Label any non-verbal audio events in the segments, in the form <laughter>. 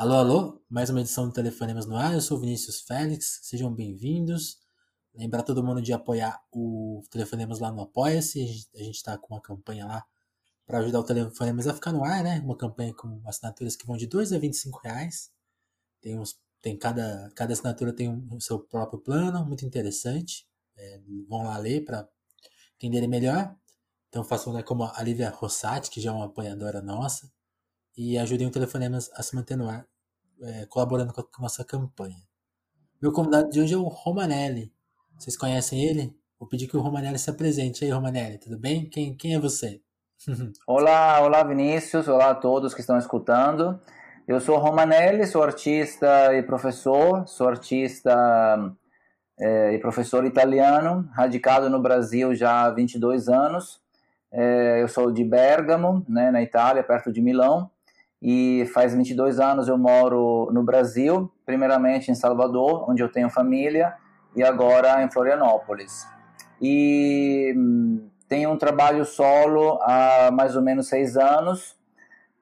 Alô, alô, mais uma edição do Telefonemas no ar. Eu sou Vinícius Félix, sejam bem-vindos. Lembrar todo mundo de apoiar o Telefonemas lá no Apoia-se. A gente está com uma campanha lá para ajudar o Telefonemas a ficar no ar, né? Uma campanha com assinaturas que vão de 2 a 25 reais. Tem, uns, tem cada, cada assinatura tem o seu próprio plano, muito interessante. É, vão lá ler para entenderem melhor. Então façam né, como a Lívia Rossati, que já é uma apoiadora nossa e ajudem o Telefonemas a se manter no ar, é, colaborando com a nossa campanha. Meu convidado de hoje é o Romanelli. Vocês conhecem ele? Vou pedir que o Romanelli se apresente. E aí, Romanelli, tudo bem? Quem, quem é você? <laughs> olá, olá Vinícius, olá a todos que estão escutando. Eu sou Romanelli, sou artista e professor, sou artista é, e professor italiano, radicado no Brasil já há 22 anos. É, eu sou de Bergamo, né, na Itália, perto de Milão e faz 22 anos eu moro no Brasil, primeiramente em Salvador, onde eu tenho família, e agora em Florianópolis. E hum, tenho um trabalho solo há mais ou menos seis anos,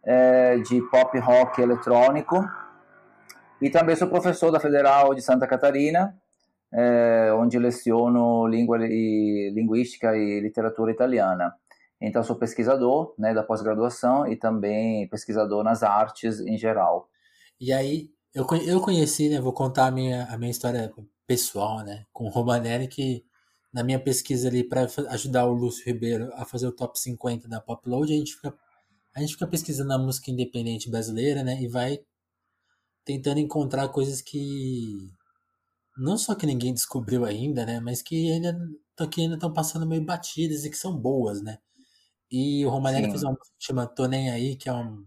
é, de pop rock eletrônico, e também sou professor da Federal de Santa Catarina, é, onde leciono língua e linguística e literatura italiana. Então, sou pesquisador né, da pós-graduação e também pesquisador nas artes em geral. E aí, eu, eu conheci, né, vou contar a minha, a minha história pessoal, né, com o Romanelli, que na minha pesquisa ali para ajudar o Lúcio Ribeiro a fazer o top 50 da Popload, a gente fica a gente fica pesquisando a música independente brasileira, né, e vai tentando encontrar coisas que não só que ninguém descobriu ainda, né, mas que ainda que ainda estão passando meio batidas e que são boas, né? E o Romanelli fez uma música que chama Tô Nem Aí, que é um,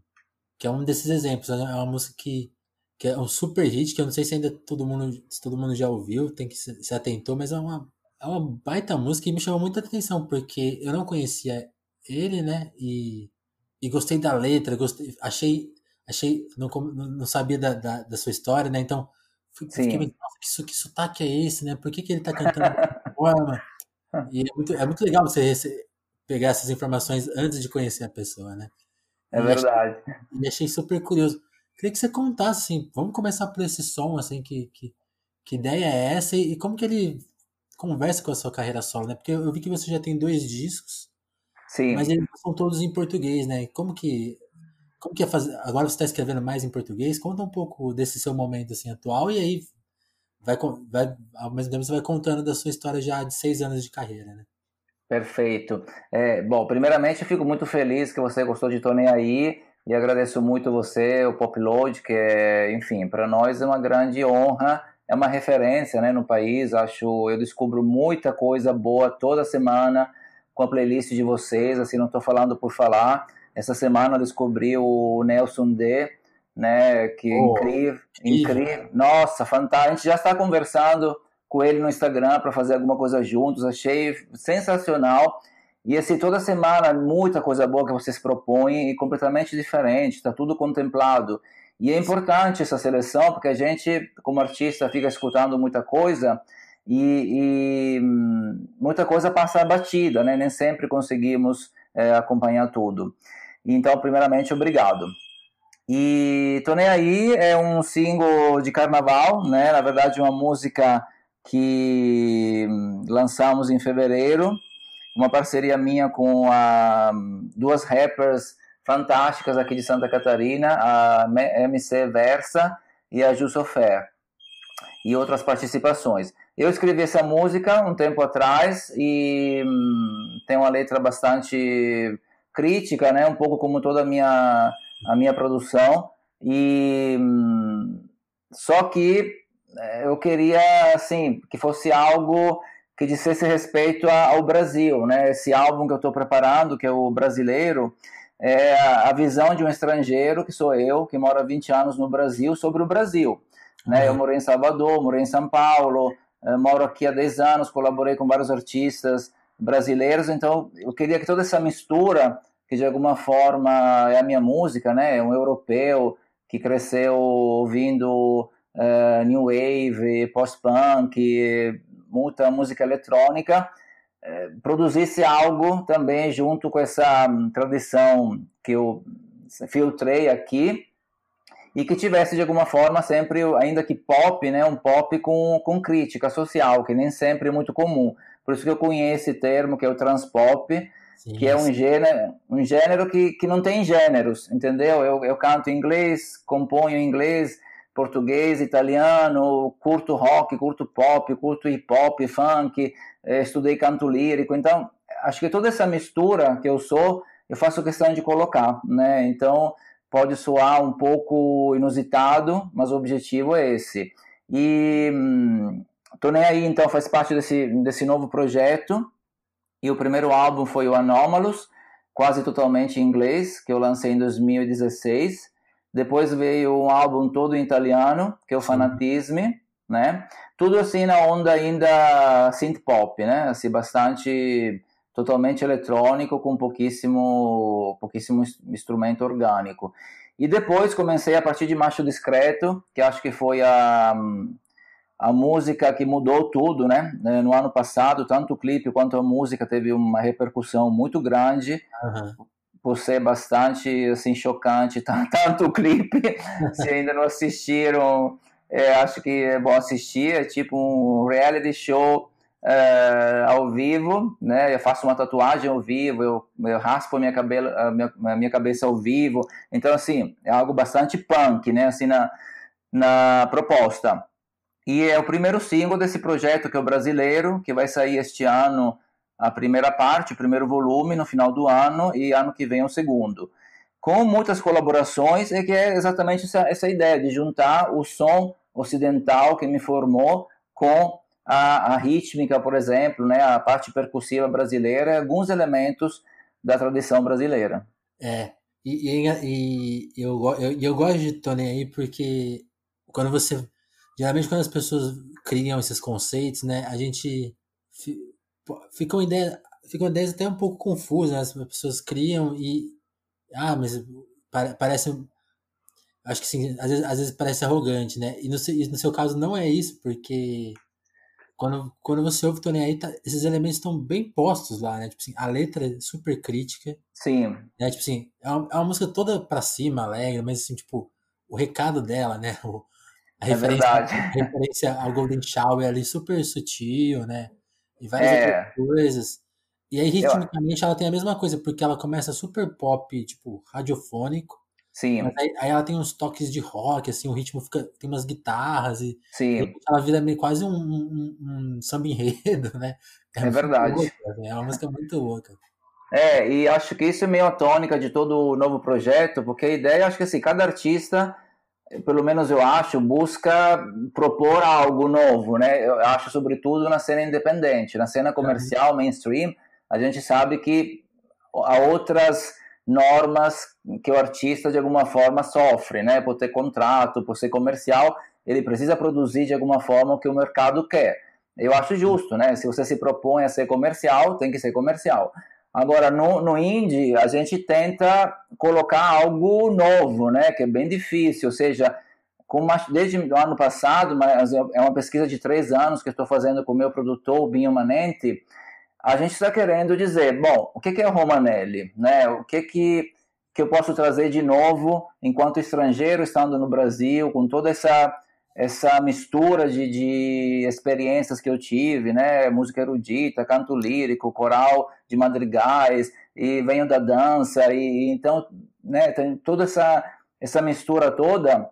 que é um desses exemplos. Né? É uma música que, que é um super hit, que eu não sei se ainda todo mundo, se todo mundo já ouviu, tem que se, se atentou, mas é uma, é uma baita música e me chamou muita atenção, porque eu não conhecia ele, né? E, e gostei da letra, gostei, achei, achei não, não sabia da, da, da sua história, né? Então, fiquei nossa, que, que sotaque é esse, né? Por que, que ele tá cantando dessa forma? <laughs> E é muito, é muito legal você pegar essas informações antes de conhecer a pessoa, né? É verdade. E achei, e achei super curioso. Queria que você contasse, assim, vamos começar por esse som, assim, que, que, que ideia é essa e, e como que ele conversa com a sua carreira solo, né? Porque eu vi que você já tem dois discos, Sim. mas eles são todos em português, né? Como que como que é fazer? Agora você está escrevendo mais em português? Conta um pouco desse seu momento assim atual e aí vai, vai ao mesmo tempo você vai contando da sua história já de seis anos de carreira, né? Perfeito. É, bom, primeiramente eu fico muito feliz que você gostou de Tô Nem Aí e agradeço muito você, o Popload, que é, enfim, para nós é uma grande honra, é uma referência né, no país. Acho, eu descubro muita coisa boa toda semana com a playlist de vocês, assim, não estou falando por falar. Essa semana eu descobri o Nelson D, né, que oh, incrível, incrível. Nossa, fantástico. A gente já está conversando com ele no Instagram para fazer alguma coisa juntos. Achei sensacional. E assim, toda semana, muita coisa boa que vocês propõem e completamente diferente, está tudo contemplado. E é importante essa seleção, porque a gente, como artista, fica escutando muita coisa e, e muita coisa passa batida, né? Nem sempre conseguimos é, acompanhar tudo. Então, primeiramente, obrigado. E Tô Nem Aí é um single de carnaval, né? Na verdade, uma música que lançamos em fevereiro, uma parceria minha com a, duas rappers fantásticas aqui de Santa Catarina, a MC Versa e a Ju Sofer, e outras participações. Eu escrevi essa música um tempo atrás e hum, tem uma letra bastante crítica, né? Um pouco como toda a minha a minha produção e hum, só que eu queria assim que fosse algo que dissesse respeito ao Brasil, né? Esse álbum que eu estou preparando, que é o brasileiro, é a visão de um estrangeiro, que sou eu, que mora há 20 anos no Brasil, sobre o Brasil. Né? Eu morei em Salvador, morei em São Paulo, eh, moro aqui há 10 anos, colaborei com vários artistas brasileiros, então eu queria que toda essa mistura, que de alguma forma é a minha música, né? É um europeu que cresceu ouvindo uh, new wave, post-punk, muita música eletrônica, uh, produzisse algo também junto com essa tradição que eu filtrei aqui e que tivesse de alguma forma sempre, ainda que pop, né, um pop com, com crítica social, que nem sempre é muito comum. Por isso que eu conheço esse termo, que é o transpop, Sim, que é um gênero, um gênero que, que não tem gêneros, entendeu? Eu, eu canto em inglês, componho em inglês, português, italiano, curto rock, curto pop, curto hip hop, funk, eh, estudei canto lírico, então acho que toda essa mistura que eu sou, eu faço questão de colocar, né? Então pode soar um pouco inusitado, mas o objetivo é esse. E hum, tô nem aí, então faz parte desse desse novo projeto e o primeiro álbum foi o Anomalous, quase totalmente em inglês, que eu lancei em 2016. Depois veio um álbum todo em italiano, que é o Fanatisme, né? Tudo assim na onda ainda synth pop, né? Assim, bastante totalmente eletrônico com pouquíssimo pouquíssimo instrumento orgânico. E depois comecei a partir de Macho Discreto, que acho que foi a a música que mudou tudo, né? É, no ano passado, tanto o clipe quanto a música teve uma repercussão muito grande, uhum. Por ser bastante assim chocante, <laughs> tanto o clipe, <laughs> se ainda não assistiram, é, acho que é bom assistir, é tipo um reality show é, ao vivo, né? Eu faço uma tatuagem ao vivo, eu, eu raspo a minha, cabelo, minha, minha cabeça ao vivo, então assim é algo bastante punk, né? Assim na na proposta. E é o primeiro single desse projeto, que é o Brasileiro, que vai sair este ano a primeira parte, o primeiro volume, no final do ano, e ano que vem o segundo. Com muitas colaborações, é que é exatamente essa, essa ideia de juntar o som ocidental que me formou com a, a rítmica, por exemplo, né, a parte percussiva brasileira, alguns elementos da tradição brasileira. É, e, e, e eu, eu, eu gosto de Tony aí porque quando você geralmente quando as pessoas criam esses conceitos, né, a gente fica uma ideia, fica uma ideia até um pouco confusa, né? as pessoas criam e ah, mas parece acho que sim, às vezes, às vezes parece arrogante, né? E no, seu, no seu caso não é isso, porque quando, quando você ouve Tony aí, tá, esses elementos estão bem postos lá, né? Tipo assim, a letra é super crítica. Sim. Né? Tipo assim, é uma, é uma música toda pra cima, alegre, mas assim, tipo, o recado dela, né? O, a é referência, verdade. A referência ao Golden Shower ali super sutil, né? E várias é. outras coisas. E aí, ritmicamente, ela tem a mesma coisa, porque ela começa super pop, tipo, radiofônico. Sim. Mas aí, aí ela tem uns toques de rock, assim, o ritmo fica. Tem umas guitarras e. Sim. ela vira meio quase um, um, um samba enredo, <laughs> né? É, é verdade. Louca, é uma música muito louca. É, e acho que isso é meio a tônica de todo o novo projeto, porque a ideia, acho que assim, cada artista pelo menos eu acho, busca propor algo novo, né? Eu acho, sobretudo, na cena independente. Na cena comercial, mainstream, a gente sabe que há outras normas que o artista, de alguma forma, sofre, né? Por ter contrato, por ser comercial, ele precisa produzir, de alguma forma, o que o mercado quer. Eu acho justo, né? Se você se propõe a ser comercial, tem que ser comercial. Agora, no, no indie, a gente tenta colocar algo novo, né? Que é bem difícil, ou seja, uma, desde o ano passado, mas é uma pesquisa de três anos que estou fazendo com o meu produtor, o Binho Manente, a gente está querendo dizer, bom, o que é o Romanelli? Né? O que, que, que eu posso trazer de novo enquanto estrangeiro, estando no Brasil, com toda essa essa mistura de, de experiências que eu tive, né? Música erudita, canto lírico, coral de madrigais, e venho da dança, e então, né, tem toda essa, essa mistura toda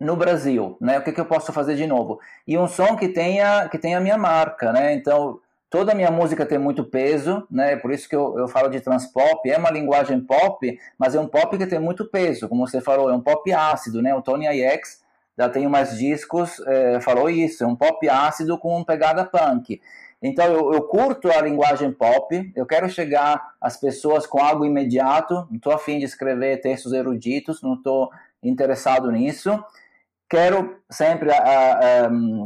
no Brasil, né? O que, que eu posso fazer de novo? E um som que tenha, que tenha a minha marca, né? Então, toda a minha música tem muito peso, né? Por isso que eu, eu falo de transpop, é uma linguagem pop, mas é um pop que tem muito peso, como você falou, é um pop ácido, né? O Tony IX já tem mais discos, é, falou isso, é um pop ácido com pegada punk. Então eu, eu, curto a linguagem pop, eu quero chegar às pessoas com algo imediato, não estou afim de escrever textos eruditos, não estou interessado nisso. Quero sempre,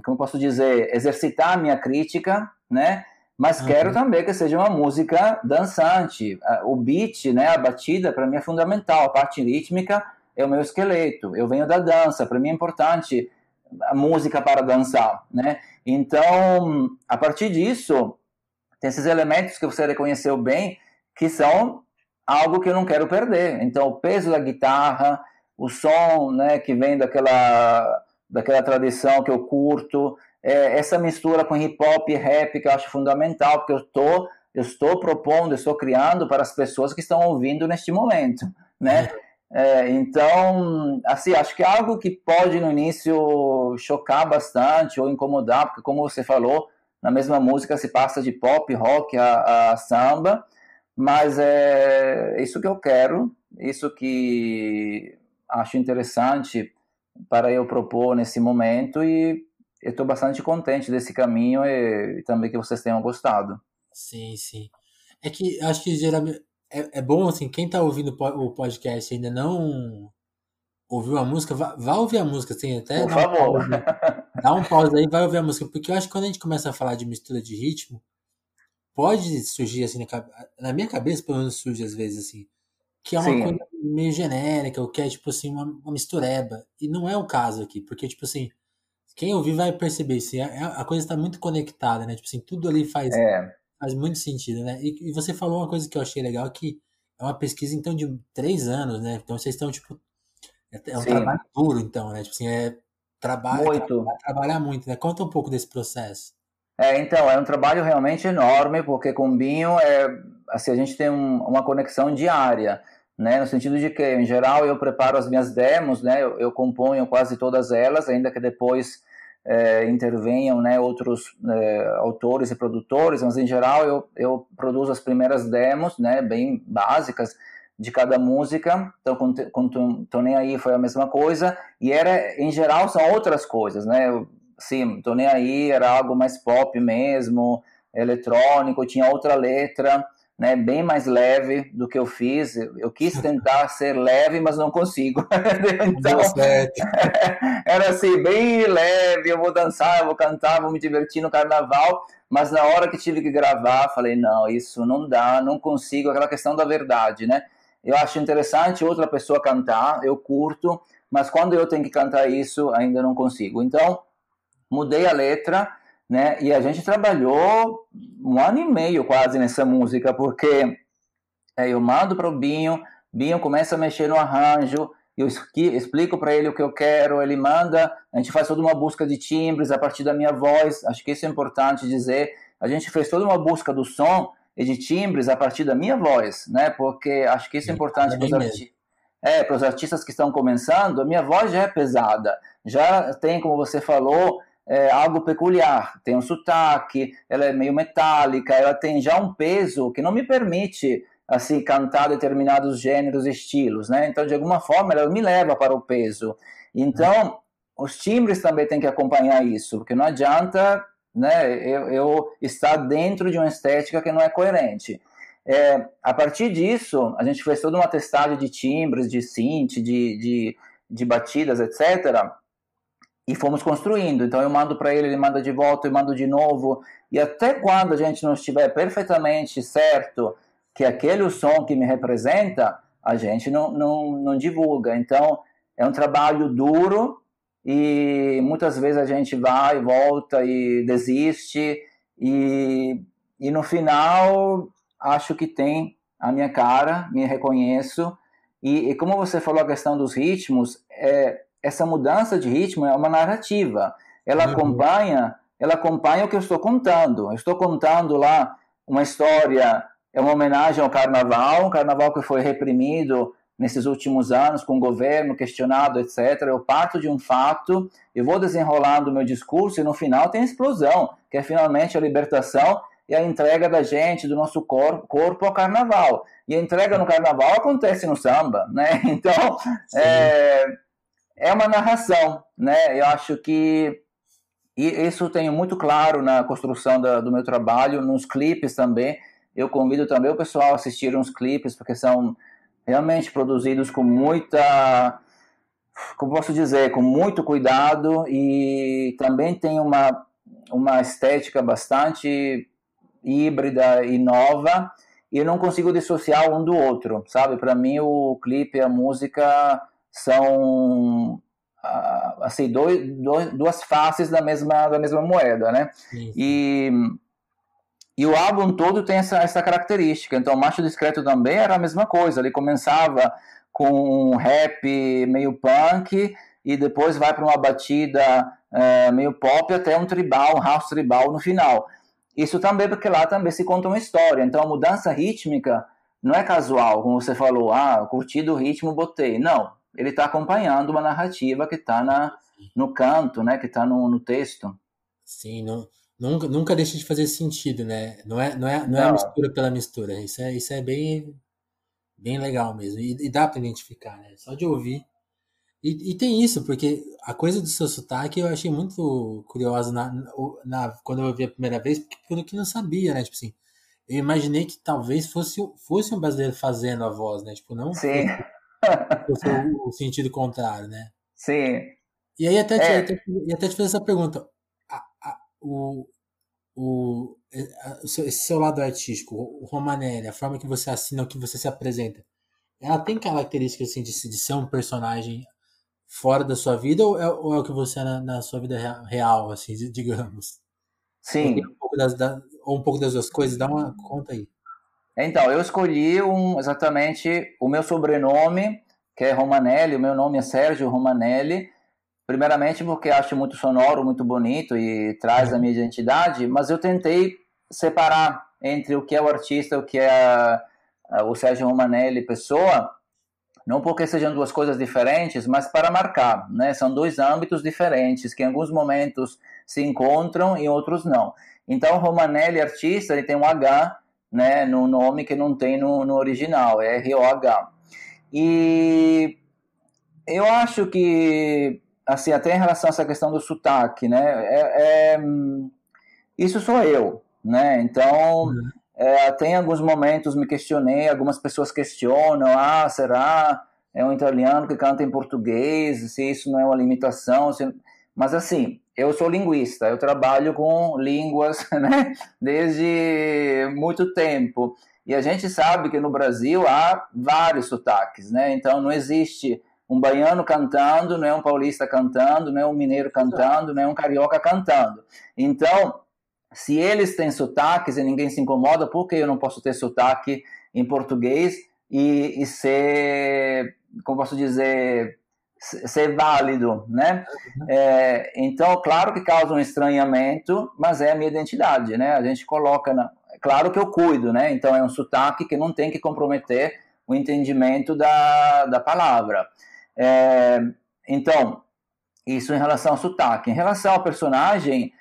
como posso dizer, exercitar a minha crítica, né? Mas uhum. quero também que seja uma música dançante. O beat, né, a batida, para mim é fundamental. A parte rítmica é o meu esqueleto. Eu venho da dança, para mim é importante a música para dançar, né? Então, a partir disso, tem esses elementos que você reconheceu bem, que são algo que eu não quero perder. Então, o peso da guitarra, o som, né, que vem daquela daquela tradição que eu curto, é, essa mistura com hip hop e rap que eu acho fundamental, porque eu tô eu estou propondo, eu estou criando para as pessoas que estão ouvindo neste momento, né? É, então, assim, acho que é algo que pode no início chocar bastante ou incomodar, porque como você falou, na mesma música se passa de pop, rock a, a samba, mas é isso que eu quero, isso que acho interessante para eu propor nesse momento e estou bastante contente desse caminho e, e também que vocês tenham gostado. Sim, sim. É que acho que geralmente é, é bom, assim, quem tá ouvindo o podcast ainda não ouviu a música, vá, vá ouvir a música, assim, até. Por dá favor. Um dá um pause aí vai ouvir a música, porque eu acho que quando a gente começa a falar de mistura de ritmo, pode surgir, assim, na, na minha cabeça, pelo menos surge às vezes, assim, que é uma Sim. coisa meio genérica, ou que é, tipo assim, uma, uma mistureba. E não é o caso aqui, porque, tipo assim, quem ouvir vai perceber, assim, a, a coisa está muito conectada, né? Tipo assim, tudo ali faz. É Faz muito sentido, né? E, e, você falou uma coisa que eu achei legal, que é uma pesquisa, então, de três anos, né? Então, vocês estão, tipo... É, é um Sim. trabalho duro, então, né? Tipo assim, é trabalho... Muito. trabalhar muito, né? Conta um pouco desse processo. É, então, é um trabalho realmente enorme, porque com o Binho, é, assim, a gente tem um, uma conexão diária, né? No sentido de que, em geral, eu preparo as minhas demos, né? Eu, eu componho quase todas elas, ainda que depois é, intervenham né, outros é, autores e produtores, mas em geral eu, eu produzo as primeiras demos, né, bem básicas, de cada música. Então, com, com Tô Aí foi a mesma coisa, e era, em geral, são outras coisas, né? Sim, Tô Aí era algo mais pop mesmo, eletrônico, tinha outra letra, né, bem mais leve do que eu fiz. Eu quis tentar <laughs> ser leve, mas não consigo. <laughs> então, <laughs> era assim, bem leve, eu vou dançar, eu vou cantar, vou me divertir no carnaval, mas na hora que tive que gravar, falei, não, isso não dá, não consigo, aquela questão da verdade, né? Eu acho interessante outra pessoa cantar, eu curto, mas quando eu tenho que cantar isso, ainda não consigo. Então, mudei a letra, né? E a gente trabalhou um ano e meio quase nessa música, porque é, eu mando para o Binho, Binho começa a mexer no arranjo, eu explico para ele o que eu quero, ele manda, a gente faz toda uma busca de timbres a partir da minha voz, acho que isso é importante dizer, a gente fez toda uma busca do som e de timbres a partir da minha voz, né? Porque acho que isso é importante para os artistas. É, para os artistas que estão começando, a minha voz já é pesada, já tem, como você falou, é, algo peculiar, tem um sotaque, ela é meio metálica, ela tem já um peso que não me permite assim cantar determinados gêneros e estilos, né? Então, de alguma forma, ela me leva para o peso. Então, os timbres também têm que acompanhar isso, porque não adianta né, eu, eu estar dentro de uma estética que não é coerente. É, a partir disso, a gente fez toda uma testagem de timbres, de synth, de, de, de batidas, etc., e fomos construindo. Então eu mando para ele, ele manda de volta, eu mando de novo. E até quando a gente não estiver perfeitamente certo que aquele é o som que me representa, a gente não, não, não divulga. Então é um trabalho duro e muitas vezes a gente vai, volta e desiste. E, e no final acho que tem a minha cara, me reconheço. E, e como você falou a questão dos ritmos, é, essa mudança de ritmo é uma narrativa. Ela uhum. acompanha, ela acompanha o que eu estou contando. Eu estou contando lá uma história, é uma homenagem ao carnaval, um carnaval que foi reprimido nesses últimos anos com o governo questionado, etc. Eu parto de um fato, eu vou desenrolando o meu discurso e no final tem a explosão, que é finalmente a libertação e a entrega da gente, do nosso corpo, corpo ao carnaval. E a entrega no carnaval acontece no samba, né? <laughs> Então, é, é uma narração, né? Eu acho que e isso tenho muito claro na construção da, do meu trabalho, nos clipes também. Eu convido também o pessoal a assistir uns clipes, porque são realmente produzidos com muita, como posso dizer, com muito cuidado e também tem uma, uma estética bastante híbrida e nova. E eu não consigo dissociar um do outro, sabe? Para mim, o clipe a música são ah, assim dois, dois, duas faces da mesma da mesma moeda, né? Sim. E E o álbum todo tem essa, essa característica. Então, Macho Discreto também era a mesma coisa. Ele começava com um rap meio punk e depois vai para uma batida é, meio pop até um tribal, um house tribal no final. Isso também porque lá também se conta uma história. Então, a mudança rítmica não é casual, como você falou, ah, curti do ritmo, botei. Não, ele está acompanhando uma narrativa que está no canto, né, que está no, no texto. Sim, não, nunca, nunca deixa de fazer sentido, né? Não é, não é, não, não. é a mistura pela mistura. Isso é, isso é bem, bem legal mesmo. E, e dá para identificar, né? Só de ouvir. E, e, tem isso, porque a coisa do seu sotaque eu achei muito curiosa na, na, quando eu ouvi a primeira vez, porque pelo que não sabia, né? Tipo assim, eu imaginei que talvez fosse, fosse um brasileiro fazendo a voz, né? Tipo, não Sim. O, o sentido contrário, né? Sim. E aí até te, é. até, até te fazer essa pergunta. A, a, o, o, esse seu lado artístico, o Romanelli, a forma que você assina, o que você se apresenta, ela tem características assim, de, de ser um personagem fora da sua vida ou é, ou é o que você é na, na, sua vida real, assim, digamos? Sim. Um pouco das, da, ou um pouco das duas coisas, dá uma conta aí. Então, eu escolhi um, exatamente o meu sobrenome, que é Romanelli, o meu nome é Sérgio Romanelli, primeiramente porque acho muito sonoro, muito bonito e traz a minha identidade, mas eu tentei separar entre o que é o artista, o que é a, a, o Sérgio Romanelli pessoa, não porque sejam duas coisas diferentes, mas para marcar, né? São dois âmbitos diferentes que em alguns momentos se encontram e outros não. Então, Romanelli artista, ele tem um H, né, no nome que não tem no, no original, é R-O-H. E eu acho que, assim, até em relação a essa questão do sotaque, né, é, é isso sou eu, né? Então, uhum. É, até em alguns momentos me questionei, algumas pessoas questionam, ah, será é um italiano que canta em português, se isso não é uma limitação, se... mas assim, eu sou linguista, eu trabalho com línguas, <laughs> né, desde muito tempo, e a gente sabe que no Brasil há vários sotaques, né, então não existe um baiano cantando, não é um paulista cantando, não é um mineiro cantando, não é um carioca cantando, então se eles têm sotaques e ninguém se incomoda, por que eu não posso ter sotaque em português e, e ser, como posso dizer, ser válido, né? É, então, claro que causa um estranhamento, mas é a minha identidade, né? A gente coloca, na... claro que eu cuido, né? Então é um sotaque que não tem que comprometer o entendimento da, da palavra. É, então, isso em relação ao sotaque. Em relação ao personagem,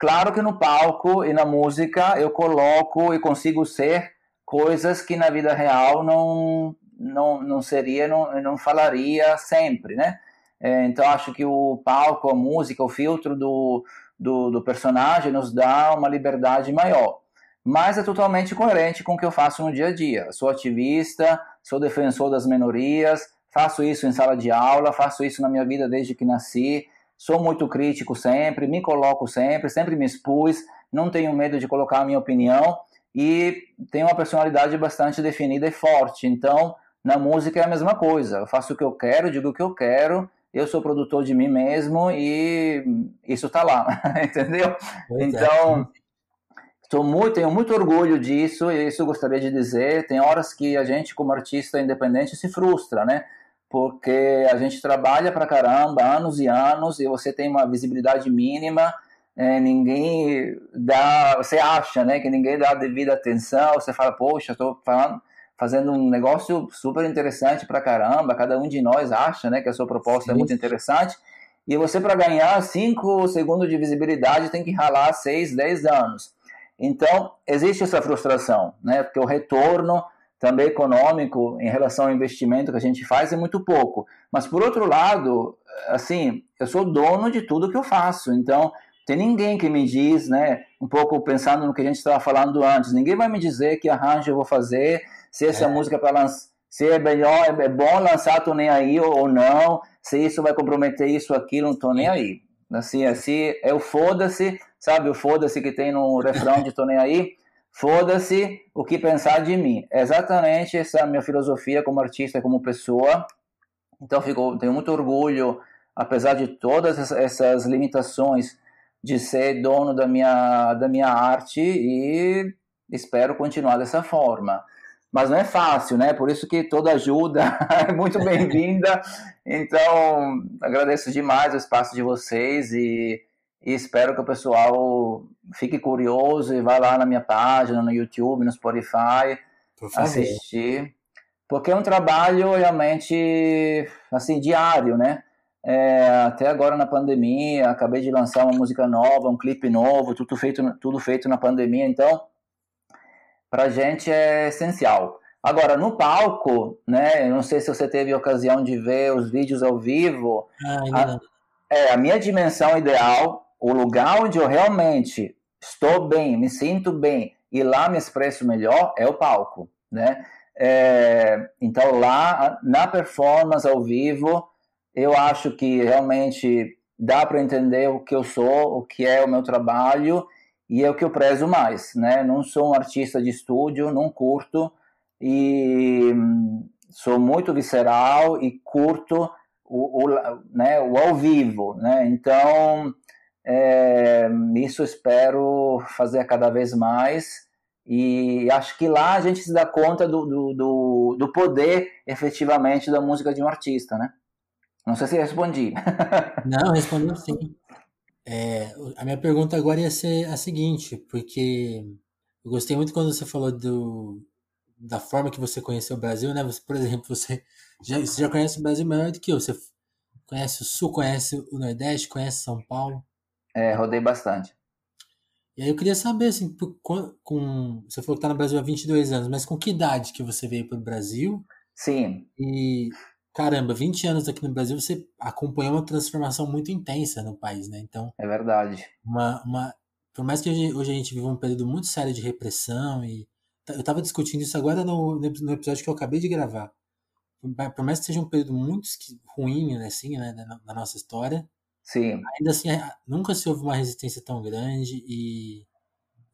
Claro que no palco e na música eu coloco e consigo ser coisas que na vida real não não, não seria, não, não falaria sempre, né? É, então acho que o palco, a música, o filtro do, do, do, personagem nos dá uma liberdade maior. Mas é totalmente coerente com o que eu faço no dia a dia. Sou ativista, sou defensor das minorias, faço isso em sala de aula, faço isso na minha vida desde que nasci sou muito crítico sempre, me coloco sempre, sempre me expus, não tenho medo de colocar a minha opinião e tenho uma personalidade bastante definida e forte. Então, na música é a mesma coisa. Eu faço o que eu quero, digo o que eu quero, eu sou produtor de mim mesmo e isso está lá, <laughs> entendeu? Pois é. então, é. muito, tenho muito orgulho disso e isso gostaria de dizer. Tem horas que a gente, como artista independente, se frustra, né? porque a gente trabalha pra caramba, anos e anos, e você tem uma visibilidade mínima, é, ninguém dá, você acha, né, que ninguém dá a devida atenção, você fala, poxa, estou fazendo um negócio super interessante pra caramba, cada um de nós acha, né, que a sua proposta Sim. é muito interessante, e você para ganhar 5 segundos de visibilidade tem que ralar 6, 10 anos. Então, existe essa frustração, né, porque o retorno também econômico em relação ao investimento que a gente faz é muito pouco. Mas por outro lado, assim, eu sou dono de tudo que eu faço. Então, tem ninguém que me diz, né, um pouco pensando no que a gente estava falando antes, ninguém vai me dizer que arranjo eu vou fazer, se essa é. música para lançar, se é melhor, é bom lançar, tô nem aí ou não, se isso vai comprometer isso, aquilo, não tô nem aí. Assim, assim, é o foda-se, sabe o foda-se que tem no refrão de tô nem aí? Foda-se o que pensar de mim. É exatamente essa é a minha filosofia como artista, como pessoa. Então, fico, tenho muito orgulho, apesar de todas essas limitações, de ser dono da minha, da minha arte e espero continuar dessa forma. Mas não é fácil, né? Por isso que toda ajuda <laughs> é muito <laughs> bem-vinda. Então, agradeço demais o espaço de vocês e, e espero que o pessoal fique curioso e vá lá na minha página, no YouTube, no Spotify, assistir. Porque é um trabalho realmente, assim, diário, né? É, até agora na pandemia, acabei de lançar uma música nova, um clipe novo, tudo feito, tudo feito na pandemia, então para a gente é essencial. Agora, no palco, né, não sei se você teve a ocasião de ver os vídeos ao vivo, ah, a, é, a minha dimensão ideal, o lugar onde eu realmente estou bem, me sinto bem e lá me expresso melhor é o palco, né? É, então lá na performance ao vivo eu acho que realmente dá para entender o que eu sou, o que é o meu trabalho e é o que eu prezo mais, né? Não sou um artista de estúdio, não curto e hum, sou muito visceral e curto o, o, né, o ao vivo, né? Então é, isso espero fazer cada vez mais e acho que lá a gente se dá conta do, do, do, do poder efetivamente da música de um artista, né? Não sei se respondi. <laughs> Não, respondeu sim. É, a minha pergunta agora ia ser a seguinte, porque eu gostei muito quando você falou do, da forma que você conheceu o Brasil, né? Você, por exemplo, você <laughs> já, você já conhece o Brasil melhor do que eu. Você conhece o Sul, conhece o Nordeste, conhece São Paulo. É, rodei bastante. E aí eu queria saber, assim, com, com você falou que está no Brasil há 22 anos, mas com que idade que você veio para o Brasil? Sim. E caramba, 20 anos aqui no Brasil, você acompanhou uma transformação muito intensa no país, né? Então. É verdade. Uma, uma, por mais que hoje, hoje a gente viva um período muito sério de repressão, e eu estava discutindo isso agora no, no episódio que eu acabei de gravar. Por mais que seja um período muito ruim, né, assim, né, na, nossa história, Sim. ainda assim, nunca se houve uma resistência tão grande e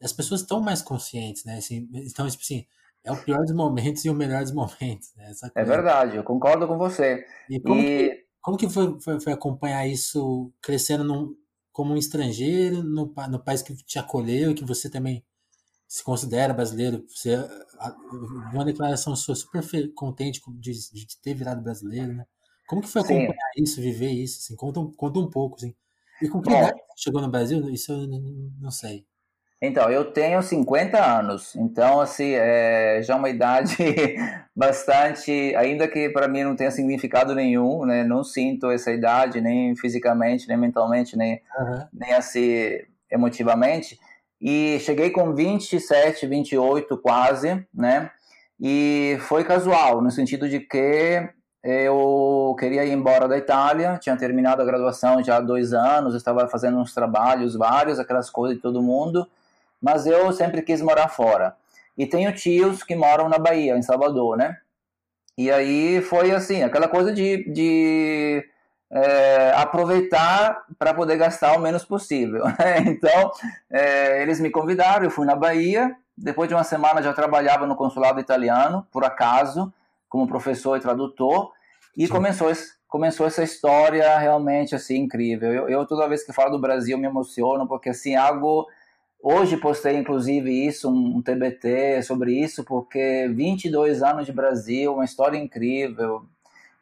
as pessoas estão mais conscientes, né? Assim, então, tipo assim, é o pior dos momentos e o melhor dos momentos. Né? É verdade, eu concordo com você. E como, e... Que, como que foi, foi, foi, acompanhar isso crescendo num, como um estrangeiro no, no país que te acolheu e que você também se considera brasileiro? Você uma declaração sua super contente de, de, ter virado brasileiro, né? Como que foi acompanhar Sim. isso, viver isso? Assim, conta, conta um pouco, assim. E com que idade você chegou no Brasil? Isso eu não sei. Então, eu tenho 50 anos, então, assim, é já uma idade <laughs> bastante, ainda que para mim não tenha significado nenhum, né, não sinto essa idade, nem fisicamente, nem mentalmente, nem, uhum. nem assim, emotivamente, e cheguei com 27, 28 quase, né, e foi casual, no sentido de que eu queria ir embora da Itália, tinha terminado a graduação já há dois anos, estava fazendo uns trabalhos vários, aquelas coisas de todo mundo, mas eu sempre quis morar fora. E tenho tios que moram na Bahia, em Salvador, né? E aí foi assim, aquela coisa de, de é, aproveitar para poder gastar o menos possível. <laughs> Né? Então, é, eles me convidaram, eu fui na Bahia. Depois de uma semana já trabalhava no consulado italiano, por acaso, como professor e tradutor. E começou, começou essa história realmente assim incrível. Eu, eu, toda vez que falo do Brasil me emociono, porque assim, algo Hoje postei inclusive isso, um TBT sobre isso, porque 22 anos de Brasil, uma história incrível.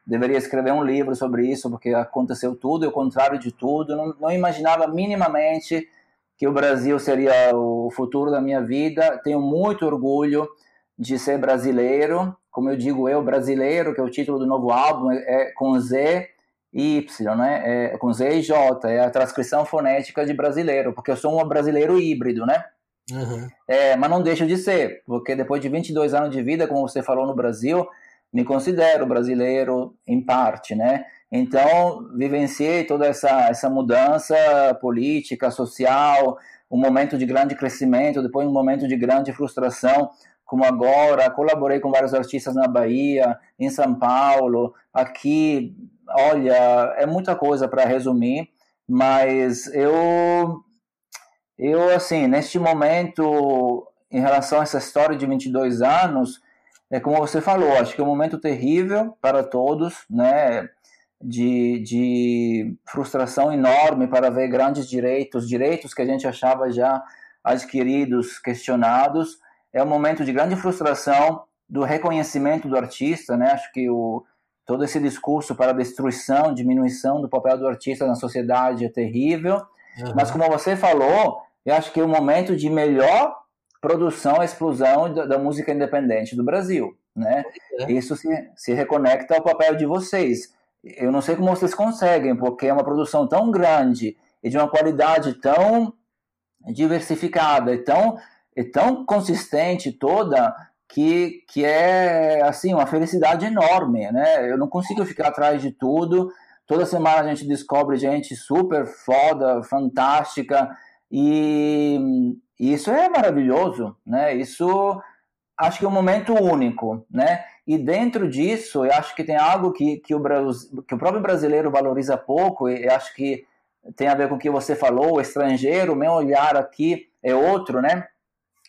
Deveria escrever um livro sobre isso, porque aconteceu tudo e o contrário de tudo. Não, não imaginava minimamente que o Brasil seria o futuro da minha vida. Tenho muito orgulho de ser brasileiro. Como eu digo, eu brasileiro, que é o título do novo álbum, é, é com Z Y, né? É, com Z e J, é a transcrição fonética de brasileiro, porque eu sou um brasileiro híbrido, né? Uhum. É, mas não deixo de ser, porque depois de 22 anos de vida, como você falou no Brasil, me considero brasileiro em parte, né? Então, vivenciei toda essa, essa mudança política, social, um momento de grande crescimento, depois um momento de grande frustração, como agora. Colaborei com vários artistas na Bahia, em São Paulo, aqui olha, é muita coisa para resumir, mas eu, eu, assim, neste momento, em relação a essa história de 22 anos, é como você falou, acho que é um momento terrível para todos, né? De, de frustração enorme para ver grandes direitos, direitos que a gente achava já adquiridos, questionados. é um momento de grande frustração do reconhecimento do artista, né? Acho que o, todo esse discurso para destruição, diminuição do papel do artista na sociedade é terrível. Uhum. Mas como você falou, eu acho que é o momento de melhor produção, explosão da, da música independente do Brasil, né? É. Isso se, se reconecta ao papel de vocês. Eu não sei como vocês conseguem, porque é uma produção tão grande e de uma qualidade tão diversificada e tão, e tão consistente toda que, que é assim uma felicidade enorme, né? Eu não consigo ficar atrás de tudo. Toda semana a gente descobre gente super foda, fantástica e, e isso é maravilhoso, né? Isso acho que é um momento único, né? E dentro disso, eu acho que tem algo que, que, o, que o próprio brasileiro valoriza pouco, e acho que tem a ver com o que você falou, o estrangeiro, meu olhar aqui é outro, né?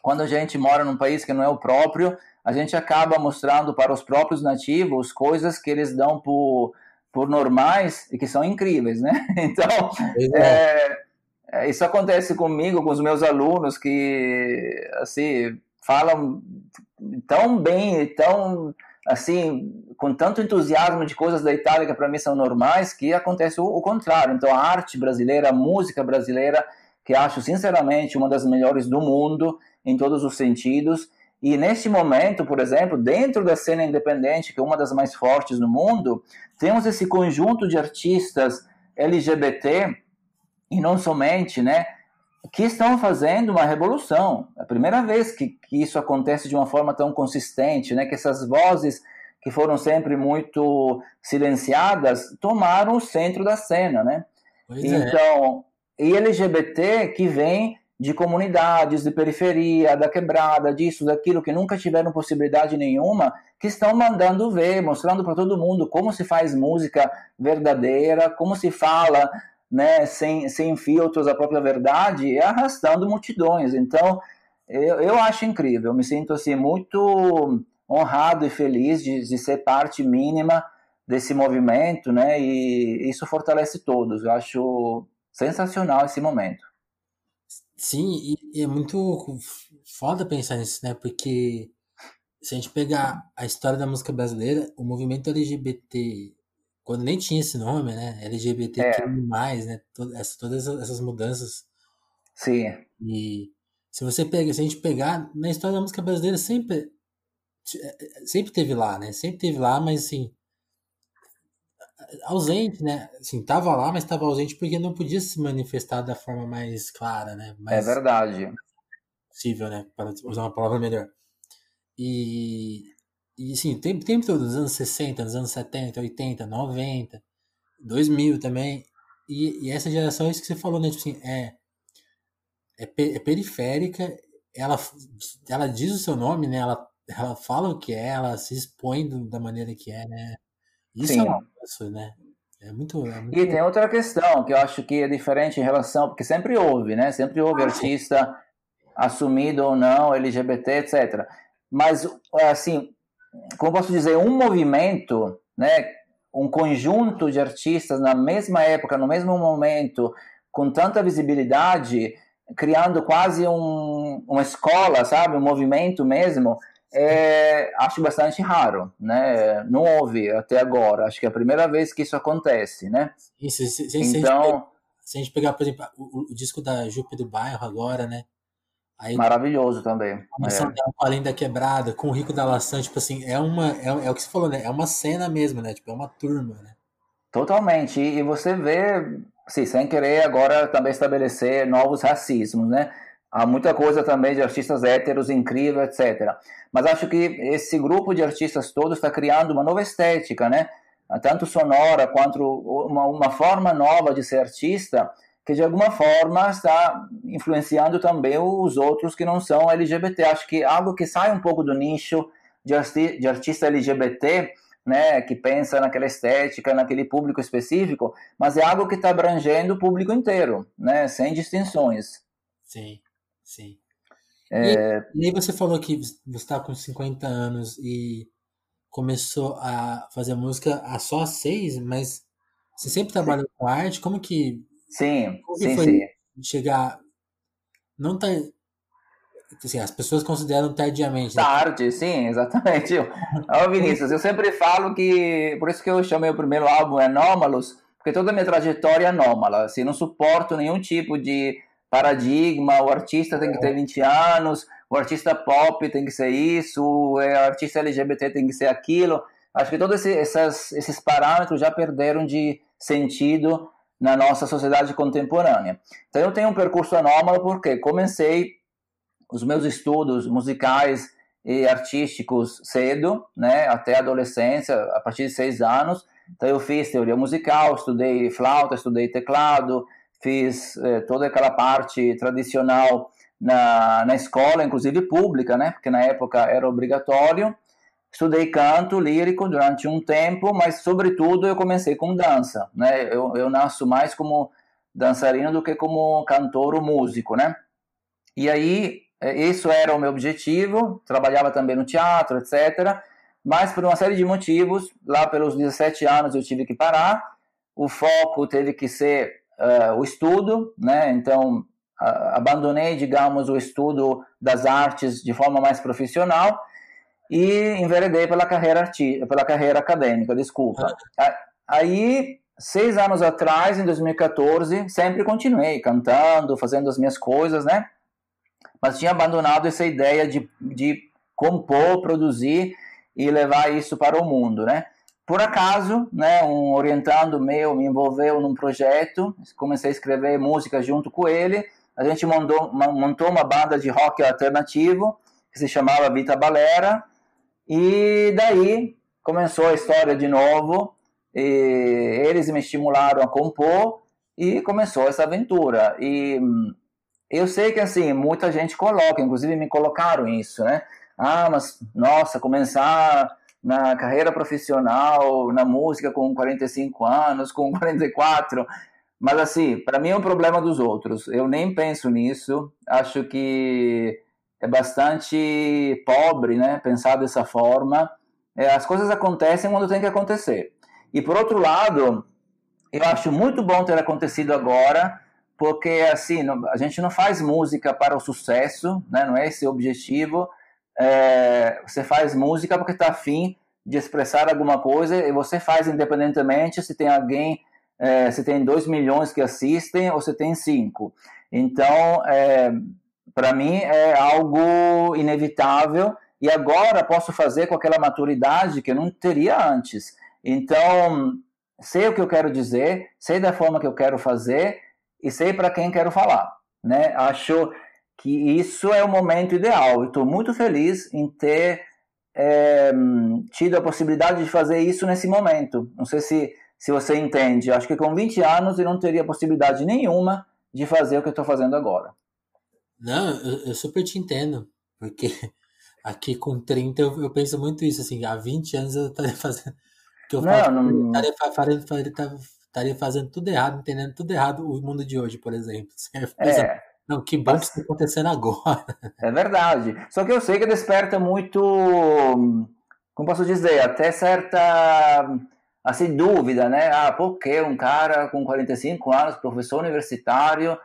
Quando a gente mora num país que não é o próprio, a gente acaba mostrando para os próprios nativos coisas que eles dão por, por normais e que são incríveis, né? <laughs> Então, é. É, isso acontece comigo, com os meus alunos que, assim, falam tão bem, tão, assim, com tanto entusiasmo de coisas da Itália que para mim são normais, que acontece o, o contrário. Então, a arte brasileira, a música brasileira, que acho sinceramente uma das melhores do mundo, em todos os sentidos. E neste momento, por exemplo, dentro da cena independente, que é uma das mais fortes no mundo, temos esse conjunto de artistas LGBT, e não somente, né, que estão fazendo uma revolução. É a primeira vez que, que isso acontece de uma forma tão consistente, né, que essas vozes que foram sempre muito silenciadas tomaram o centro da cena, né? Pois é. então, é. E LGBT que vem de comunidades de periferia, da quebrada, disso, daquilo, que nunca tiveram possibilidade nenhuma, que estão mandando ver, mostrando para todo mundo como se faz música verdadeira, como se fala, né, sem, sem filtros, a própria verdade, e arrastando multidões. Então, eu, eu acho incrível, me sinto assim muito honrado e feliz de, de ser parte mínima desse movimento, né, e isso fortalece todos. Eu acho sensacional esse momento. Sim, e, é muito foda pensar nisso, né? Porque se a gente pegar a história da música brasileira, o movimento LGBT, quando nem tinha esse nome, né? LGBT é. mais, né? Todas, todas essas mudanças. Sim. E se você pega, se a gente pegar na história da música brasileira, sempre é, é, sempre teve lá, né? Sempre teve lá, mas assim, ausente, né? Assim, tava lá, mas estava ausente porque não podia se manifestar da forma mais clara, né? Mais é verdade. Possível, né? Para usar uma palavra melhor. E, e assim, tem tempo todo, nos anos 60, nos anos 70, 80, 90, 2000 também. E, e essa geração, é isso que você falou, né? Tipo assim, é, é, é periférica, ela, ela diz o seu nome, né? Ela, ela fala o que é, ela se expõe do, da maneira que é, né? Isso Sim. é um né? É muito, é muito, E tem outra questão que eu acho que é diferente em relação, porque sempre houve, né? Sempre houve artista assumido ou não, LGBT, etc. Mas, assim, como posso dizer, um movimento, né? Um conjunto de artistas na mesma época, no mesmo momento, com tanta visibilidade, criando quase um, uma escola, sabe? Um movimento mesmo é, acho bastante raro, né? Não houve até agora. Acho que é a primeira vez que isso acontece, né? Isso, se, se, então, se a gente pegar, por exemplo, o, o, disco da Jupe do Bairro agora, né? Aí, Maravilhoso também. Começando é. com a Lenda Quebrada, com o Rico da Laçã, tipo assim, é uma, é, é, o que você falou, né? É uma cena mesmo, né? Tipo, é uma turma, né? Totalmente. E, e você vê, assim, sem querer agora também estabelecer novos racismos, né? Há muita coisa também de artistas héteros incrível, etc. Mas acho que esse grupo de artistas todos está criando uma nova estética, né? Tanto sonora quanto uma, uma forma nova de ser artista que de alguma forma está influenciando também os outros que não são LGBT. Acho que algo que sai um pouco do nicho de, arti de artista LGBT, né, que pensa naquela estética, naquele público específico, mas é algo que está abrangendo o público inteiro, né, sem distinções. Sim. Sim. É... E, e, aí você falou que você está com 50 anos e começou a fazer música há só seis, mas você sempre trabalhou sim. com arte, como que... Sim, como sim, foi sim. chegar... Não tá... assim, as pessoas consideram tardiamente. Né? Tarde, sim, exatamente. <laughs> Ó, Vinícius, eu sempre falo que, por isso que eu chamei o primeiro álbum Anômalos, porque toda a minha trajetória é anômala, assim, não suporto nenhum tipo de paradigma, o artista tem que ter 20 anos, o artista pop tem que ser isso, o artista LGBT tem que ser aquilo. Acho que todos esses, esses parâmetros já perderam de sentido na nossa sociedade contemporânea. Então eu tenho um percurso anômalo porque comecei os meus estudos musicais e artísticos cedo, né, até a adolescência, a partir de seis anos. Então eu fiz teoria musical, estudei flauta, estudei teclado, fiz eh, toda aquela parte tradicional na, na escola, inclusive pública, né, porque na época era obrigatório. Estudei canto lírico durante um tempo, mas sobretudo eu comecei com dança, né? Eu, eu nasço mais como dançarino do que como cantor ou músico, né? E aí, é, isso era o meu objetivo, trabalhava também no teatro, etc. Mas por uma série de motivos, lá pelos 17 anos eu tive que parar, o foco teve que ser uh, o estudo, né? Então, uh, abandonei, digamos, o estudo das artes de forma mais profissional e enveredei pela carreira arti pela carreira acadêmica, desculpa. Ah. Aí, seis anos atrás, em 2014, sempre continuei cantando, fazendo as minhas coisas, né? Mas tinha abandonado essa ideia de, de compor, produzir e levar isso para o mundo, né? Por acaso, né, um orientando meu me envolveu num projeto, comecei a escrever música junto com ele, a gente montou, montou uma banda de rock alternativo que se chamava Vita Balera, e daí começou a história de novo. eles me estimularam a compor e começou essa aventura. E hum, eu sei que assim muita gente coloca, inclusive me colocaram isso, né? Ah, mas nossa, começar na carreira profissional, na música com 45 anos, com <laughs> 44. Mas assim, para mim é um problema dos outros. Eu nem penso nisso. Acho que é bastante pobre, né? Pensar dessa forma. É, as coisas acontecem quando tem que acontecer. E por outro lado, eu acho muito bom ter acontecido agora, porque assim a gente não faz música para o sucesso, né? Não é esse o objetivo. É, você faz música porque está afim de expressar alguma coisa e você faz independentemente se tem alguém, é, se tem dois milhões que assistem ou se tem cinco. Então, é, para mim é algo inevitável e agora posso fazer com aquela maturidade que eu não teria antes. Então, sei o que eu quero dizer, sei da forma que eu quero fazer e sei para quem quero falar, né? Acho que isso é o momento ideal. Estou muito feliz em ter é, tido a possibilidade de fazer isso nesse momento. Não sei se, se você entende. Acho que com 20 anos eu não teria possibilidade nenhuma de fazer o que estou fazendo agora. Não, eu, eu, super te entendo, porque <laughs> aqui com 30 eu, eu, penso muito isso, assim, há 20 anos eu estaria <laughs> fazendo. Que eu não, faço, não... Estaria, estaria, estaria, fazendo tudo errado, entendendo tudo errado o mundo de hoje, por exemplo. <laughs> É. Não, que bom que está acontecendo agora. <laughs> É verdade. Só que eu sei que desperta muito, como posso dizer, até certa assim, dúvida, né? Ah, por que um cara com 45 anos, professor universitário,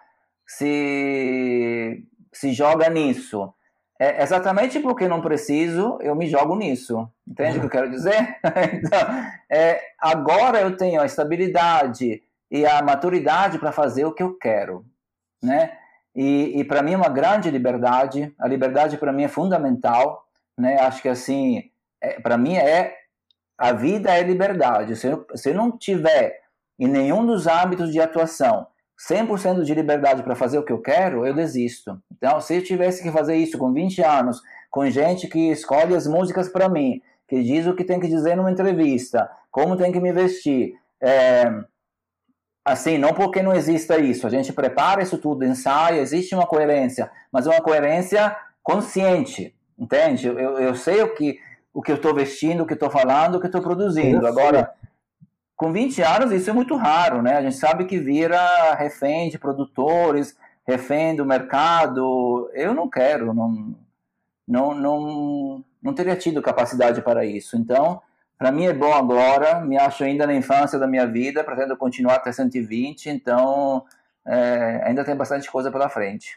se, se joga nisso. É exatamente porque não preciso, eu me jogo nisso. Entende o que eu quero dizer? <laughs> então, é, agora eu tenho a estabilidade e a maturidade para fazer o que eu quero, né? E, e para mim é uma grande liberdade. A liberdade para mim é fundamental, né? Acho que assim, é, para mim é a vida é liberdade. Se eu, se eu não tiver em nenhum dos âmbitos de atuação 100% de liberdade para fazer o que eu quero, eu desisto. Então, se eu tivesse que fazer isso com 20 anos, com gente que escolhe as músicas para mim, que diz o que tem que dizer numa entrevista, como tem que me vestir, é, assim, não porque não exista isso, a gente prepara isso tudo, ensaia, existe uma coerência, mas é uma coerência consciente, entende? Eu, eu sei o que, o que eu estou vestindo, o que estou falando, o que estou produzindo. Agora, com 20 anos, isso é muito raro, né? A gente sabe que vira refém de produtores, refém do mercado. Eu não quero, não, não, não, não teria tido capacidade para isso. Então, para mim é bom agora, me acho ainda na infância da minha vida, pretendo continuar até 120, então é, ainda tem bastante coisa pela frente.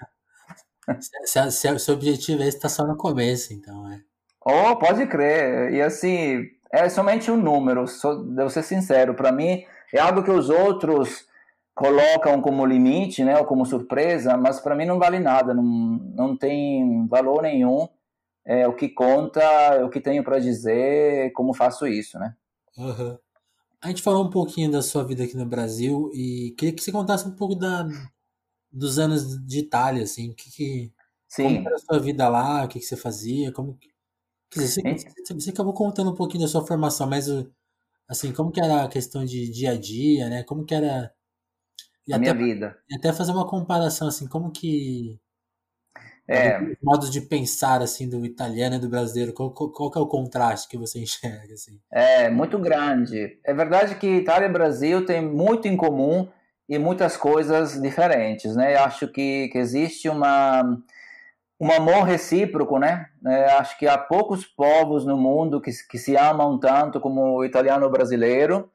<laughs> Se, se, se, o objetivo é estar só no começo, então é. Oh, pode crer. E assim, é somente um número, sou, devo ser sincero. Para mim, é algo que os outros colocam como limite, né, ou como surpresa, mas para mim não vale nada, não, não tem valor nenhum. É, o que conta o que tenho para dizer, como faço isso, né? Uhum. A gente falou um pouquinho da sua vida aqui no Brasil e queria que você contasse um pouco da, dos anos de Itália, assim, que, que Sim. como era a sua vida lá, o que, que você fazia, como dizer, você, você, acabou contando um pouquinho da sua formação, mas assim, como que era a questão de dia a dia, né? Como que era e a até, minha vida. E até fazer uma comparação assim, como que é. modos de pensar assim do italiano e do brasileiro, qual, qual, qual, é o contraste que você enxerga assim? É muito grande. É verdade que Itália e Brasil têm muito em comum e muitas coisas diferentes, né? Eu acho que, que existe uma um amor recíproco, né? É, acho que há poucos povos no mundo que, que se amam tanto como o italiano brasileiro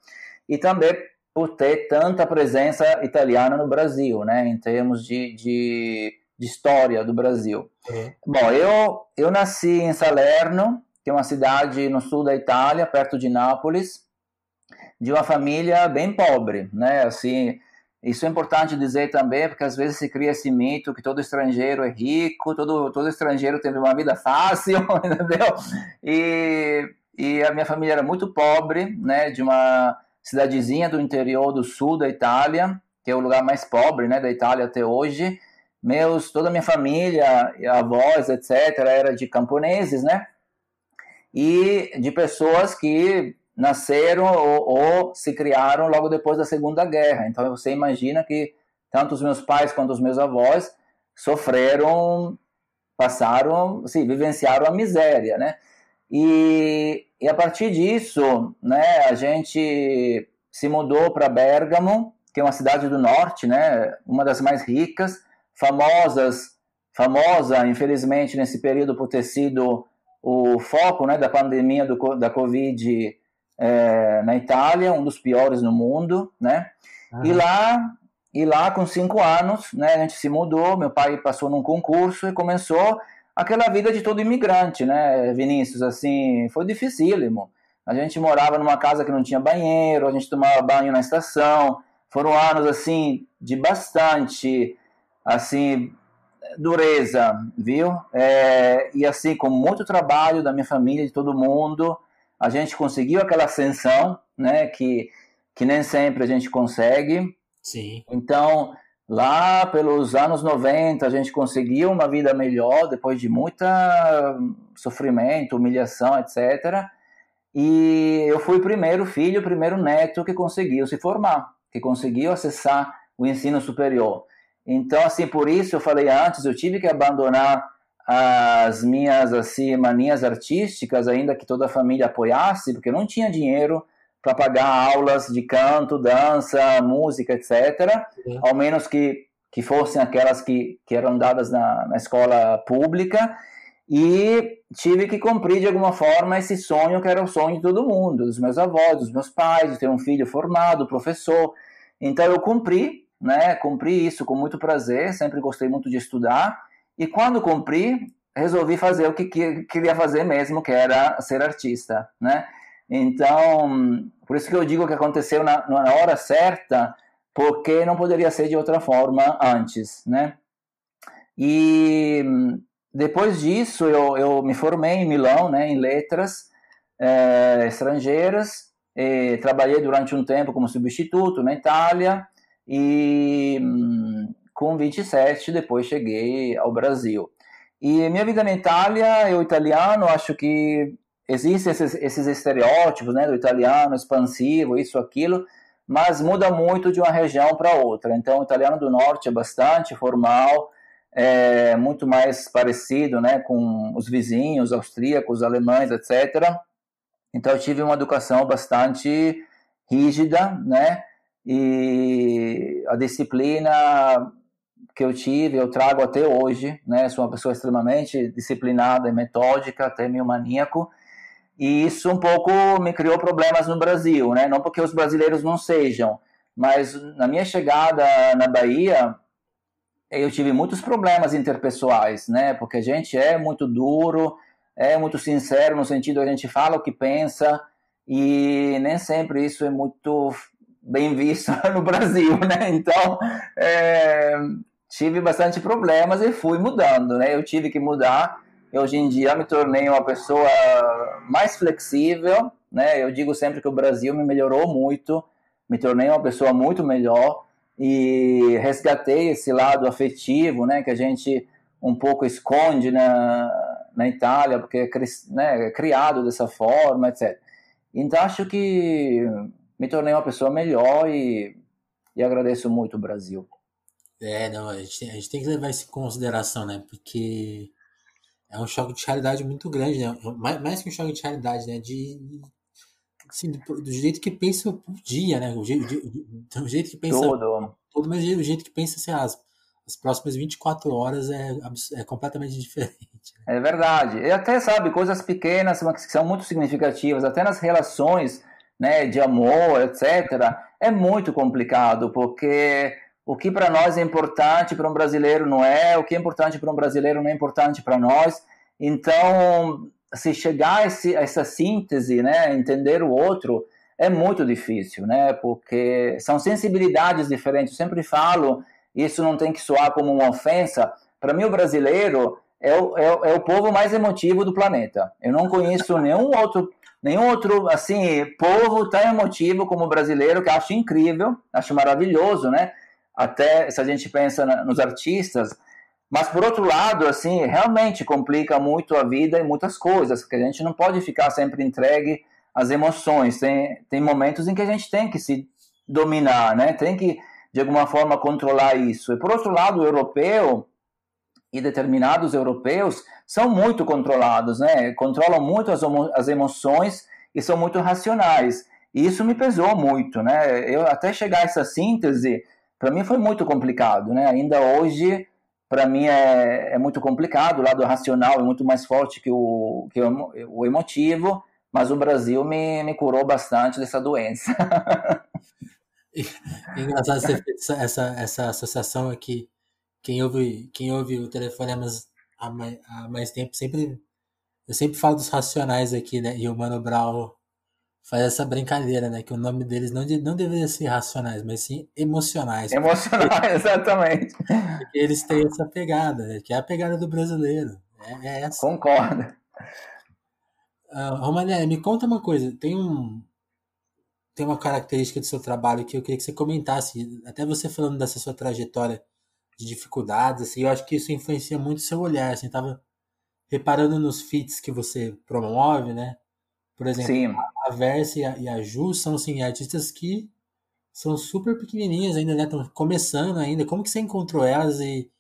e também por ter tanta presença italiana no Brasil, né? Em termos de, de de história do Brasil. Uhum. Bom, eu, eu nasci em Salerno, que é uma cidade no sul da Itália, perto de Nápoles, de uma família bem pobre, né? Assim, isso é importante dizer também, porque às vezes se cria esse mito que todo estrangeiro é rico, todo, todo estrangeiro teve uma vida fácil, <laughs> entendeu? E, e a minha família era muito pobre, né? De uma cidadezinha do interior do sul da Itália, que é o lugar mais pobre, né, da Itália até hoje, meus, toda a minha família, avós, etc., era de camponeses, né? E de pessoas que nasceram ou, ou, se criaram logo depois da Segunda Guerra. Então você imagina que tanto os meus pais quanto os meus avós sofreram, passaram, sim, vivenciaram a miséria, né? E, e a partir disso, né, a gente se mudou para Bergamo, que é uma cidade do norte, né, uma das mais ricas, famosas, famosa, infelizmente, nesse período por ter sido o foco né, da pandemia do, da Covid é, na Itália, um dos piores no mundo, né? Uhum. E lá, e lá com cinco anos, né, a gente se mudou, meu pai passou num concurso e começou aquela vida de todo imigrante, né, Vinícius, assim, foi dificílimo. A gente morava numa casa que não tinha banheiro, a gente tomava banho na estação, foram anos, assim, de bastante assim, dureza, viu? É, e assim, com muito trabalho da minha família, de todo mundo, a gente conseguiu aquela ascensão, né? Que, que nem sempre a gente consegue. Sim. Então, lá pelos anos 90, a gente conseguiu uma vida melhor, depois de muita sofrimento, humilhação, etc. E eu fui o primeiro filho, o primeiro neto que conseguiu se formar, que conseguiu acessar o ensino superior. Então, assim, por isso eu falei antes, eu tive que abandonar as minhas assim manias artísticas, ainda que toda a família apoiasse, porque eu não tinha dinheiro para pagar aulas de canto, dança, música, etc. Uhum. Ao menos que, que fossem aquelas que, que eram dadas na, na escola pública. E tive que cumprir de alguma forma esse sonho que era o sonho de todo mundo, dos meus avós, dos meus pais, de ter um filho formado, professor. Então eu cumpri né? Cumpri isso com muito prazer, sempre gostei muito de estudar. E quando cumpri, resolvi fazer o que queria fazer mesmo, que era ser artista, né? Então, por isso que eu digo que aconteceu na, na hora certa, porque não poderia ser de outra forma antes, né? E depois disso, eu, eu me formei em Milão, né, em letras é, estrangeiras, trabalhei durante um tempo como substituto na Itália, e hum, com 27 depois cheguei ao Brasil. E minha vida na Itália, eu italiano, acho que existem esses, esses estereótipos, né, do italiano expansivo, isso, aquilo, mas muda muito de uma região para outra. Então, o italiano do norte é bastante formal, é muito mais parecido, né, com os vizinhos austríacos, alemães, etc. Então, eu tive uma educação bastante rígida, né, e a disciplina que eu tive, eu trago até hoje, né? Sou uma pessoa extremamente disciplinada e metódica, até meio maníaco, e isso um pouco me criou problemas no Brasil, né? Não porque os brasileiros não sejam, mas na minha chegada na Bahia, eu tive muitos problemas interpessoais, né? Porque a gente é muito duro, é muito sincero no sentido a gente fala o que pensa e nem sempre isso é muito bem visto <laughs> no Brasil, né? Então, é, tive bastante problemas e fui mudando, né? Eu tive que mudar. E hoje em dia me tornei uma pessoa mais flexível, né? Eu digo sempre que o Brasil me melhorou muito, me tornei uma pessoa muito melhor e resgatei esse lado afetivo, né? Que a gente um pouco esconde na, na Itália, porque é, né, é criado dessa forma, etc. Então acho que me tornei uma pessoa melhor e, e agradeço muito o Brasil. É, não, a gente, a gente tem que levar isso em consideração, né? Porque é um choque de realidade muito grande, né? Mais, mais que um choque de realidade, né? De, assim, do, do jeito que pensa o dia, né? O jeito, do jeito que pensa. Tudo. Todo, mas o jeito que pensa assim, as, as próximas 24 horas é, é completamente <laughs> diferente. Né? É verdade. E até, sabe, coisas pequenas que são muito significativas, até nas relações né, de amor, etc., é muito complicado, porque o que para nós é importante para um brasileiro não é, o que é importante para um brasileiro não é importante para nós. Então, se chegar a, esse, a, essa síntese, né, entender o outro, é muito difícil, né, porque são sensibilidades diferentes. Eu sempre falo, isso não tem que soar como uma ofensa. Para mim, o brasileiro é o, é, é o povo mais emotivo do planeta. Eu não conheço nenhum outro nenhum outro assim povo tão emotivo como o brasileiro que acho incrível, acho maravilhoso, né? Até se a gente pensa nos artistas, mas por outro lado, assim, realmente complica muito a vida e muitas coisas, porque a gente não pode ficar sempre entregue às emoções. Tem tem momentos em que a gente tem que se dominar, né? Tem que de alguma forma controlar isso. E por outro lado, o europeu e determinados europeus são muito controlados, né? Controlam muito as, as emoções e são muito racionais. E isso me pesou muito, né? Eu até chegar a essa síntese, para mim foi muito complicado, né? Ainda hoje, para mim é, é, muito complicado. O lado racional é muito mais forte que o, que o, o emotivo, mas o Brasil me, me curou bastante dessa doença. <laughs> Engraçado você fez essa, essa associação aqui quem ouve, quem ouve o Telefonemas há mais, há mais tempo sempre. Eu sempre falo dos racionais aqui, né? E o Mano Brown faz essa brincadeira, né? Que o nome deles não, não deveria ser racionais, mas sim emocionais. Emocionais, <laughs> exatamente. Porque eles têm essa pegada, né? que é a pegada do brasileiro. É, é essa. Concordo. Uh, Romané, me conta uma coisa. Tem um. Tem uma característica do seu trabalho que eu queria que você comentasse. Até você falando dessa sua trajetória de dificuldades, assim, eu acho que isso influencia muito o seu olhar, assim, tava reparando nos feats que você promove, né? Por exemplo, Sim. a Versa e a, e a Ju são, assim, artistas que são super pequenininhas ainda, né? Estão começando ainda. Como que você encontrou elas e,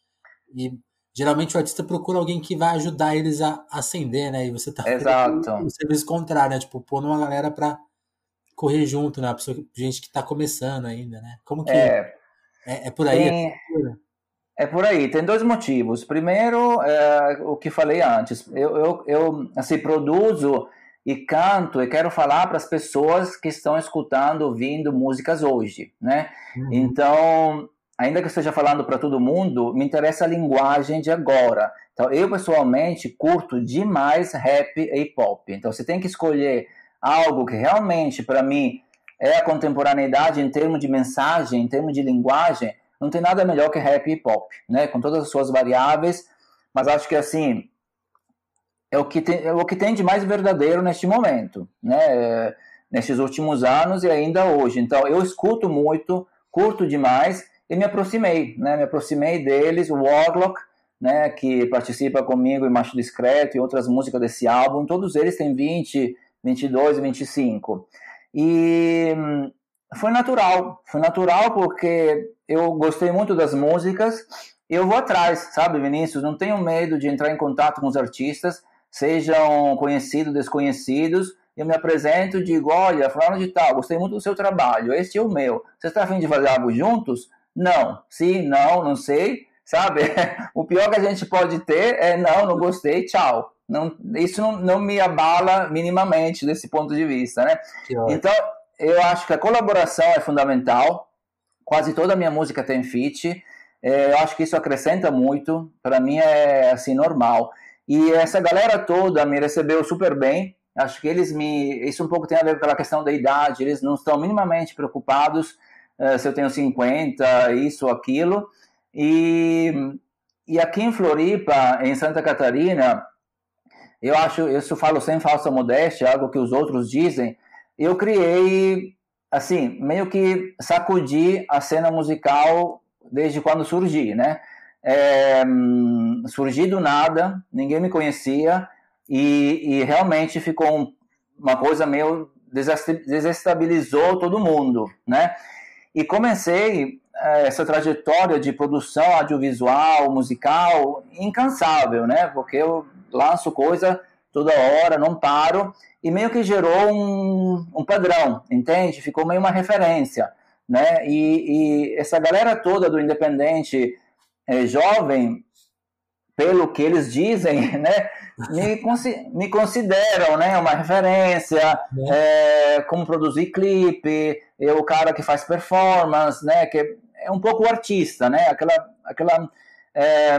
e geralmente o artista procura alguém que vai ajudar eles a ascender, né? E você tá Exato. o serviço contrário, né? Tipo, pôr uma galera para correr junto, né? Pessoa, gente que tá começando ainda, né? Como que é, é, é por aí? Tem... É por aí, tem dois motivos. Primeiro, é, o que falei antes, eu, eu, eu assim, produzo e canto e quero falar para as pessoas que estão escutando, ouvindo músicas hoje, né? Uhum. Então, ainda que eu esteja falando para todo mundo, me interessa a linguagem de agora. Então, eu pessoalmente curto demais rap e hip hop. Então, você tem que escolher algo que realmente, para mim, é a contemporaneidade em termos de mensagem, em termos de linguagem não tem nada melhor que rap e hip hop, né? Com todas as suas variáveis, mas acho que assim é o que tem, é o que tem de mais verdadeiro neste momento, né? Nestes últimos anos e ainda hoje. Então eu escuto muito, curto demais e me aproximei, né? Me aproximei deles, o Warlock, né? Que participa comigo em Macho Discreto e outras músicas desse álbum. Todos eles têm 20, 22, 25 e hum, foi natural, foi natural porque eu gostei muito das músicas eu vou atrás, sabe, Vinícius? Não tenho medo de entrar em contato com os artistas, sejam conhecidos, desconhecidos. Eu me apresento e digo: olha, falando de tal, gostei muito do seu trabalho, este é o meu. Você está afim de fazer algo juntos? Não. Sim, não, não sei. Sabe? <laughs> o pior que a gente pode ter é: não, não gostei, tchau. Não, isso não, não me abala minimamente desse ponto de vista, né? Então, eu acho que a colaboração é fundamental. Quase toda a minha música tem feat. É, eu acho que isso acrescenta muito. Para mim é assim normal. E essa galera toda me recebeu super bem. Acho que eles me. Isso um pouco tem a ver com aquela questão da idade. Eles não estão minimamente preocupados uh, se eu tenho 50, isso ou aquilo. E, e aqui em Floripa, em Santa Catarina, eu acho, isso falo sem falsa modéstia, algo que os outros dizem. Eu criei, assim, meio que sacudi a cena musical desde quando surgi, né? É, surgi do nada, ninguém me conhecia e, e realmente ficou um, uma coisa meio desestabilizou todo mundo, né? E comecei é, essa trajetória de produção audiovisual, musical, incansável, né? Porque eu lanço coisa toda hora, não paro, e meio que gerou um, um padrão, entende? Ficou meio uma referência né? E, e essa galera toda do independente é, jovem, pelo que eles dizem, <laughs> né? Me, me consideram, né? Uma referência, é. É, como produzir clipe, eu o cara que faz performance, né? Que é um pouco artista, né? Aquela, aquela, é,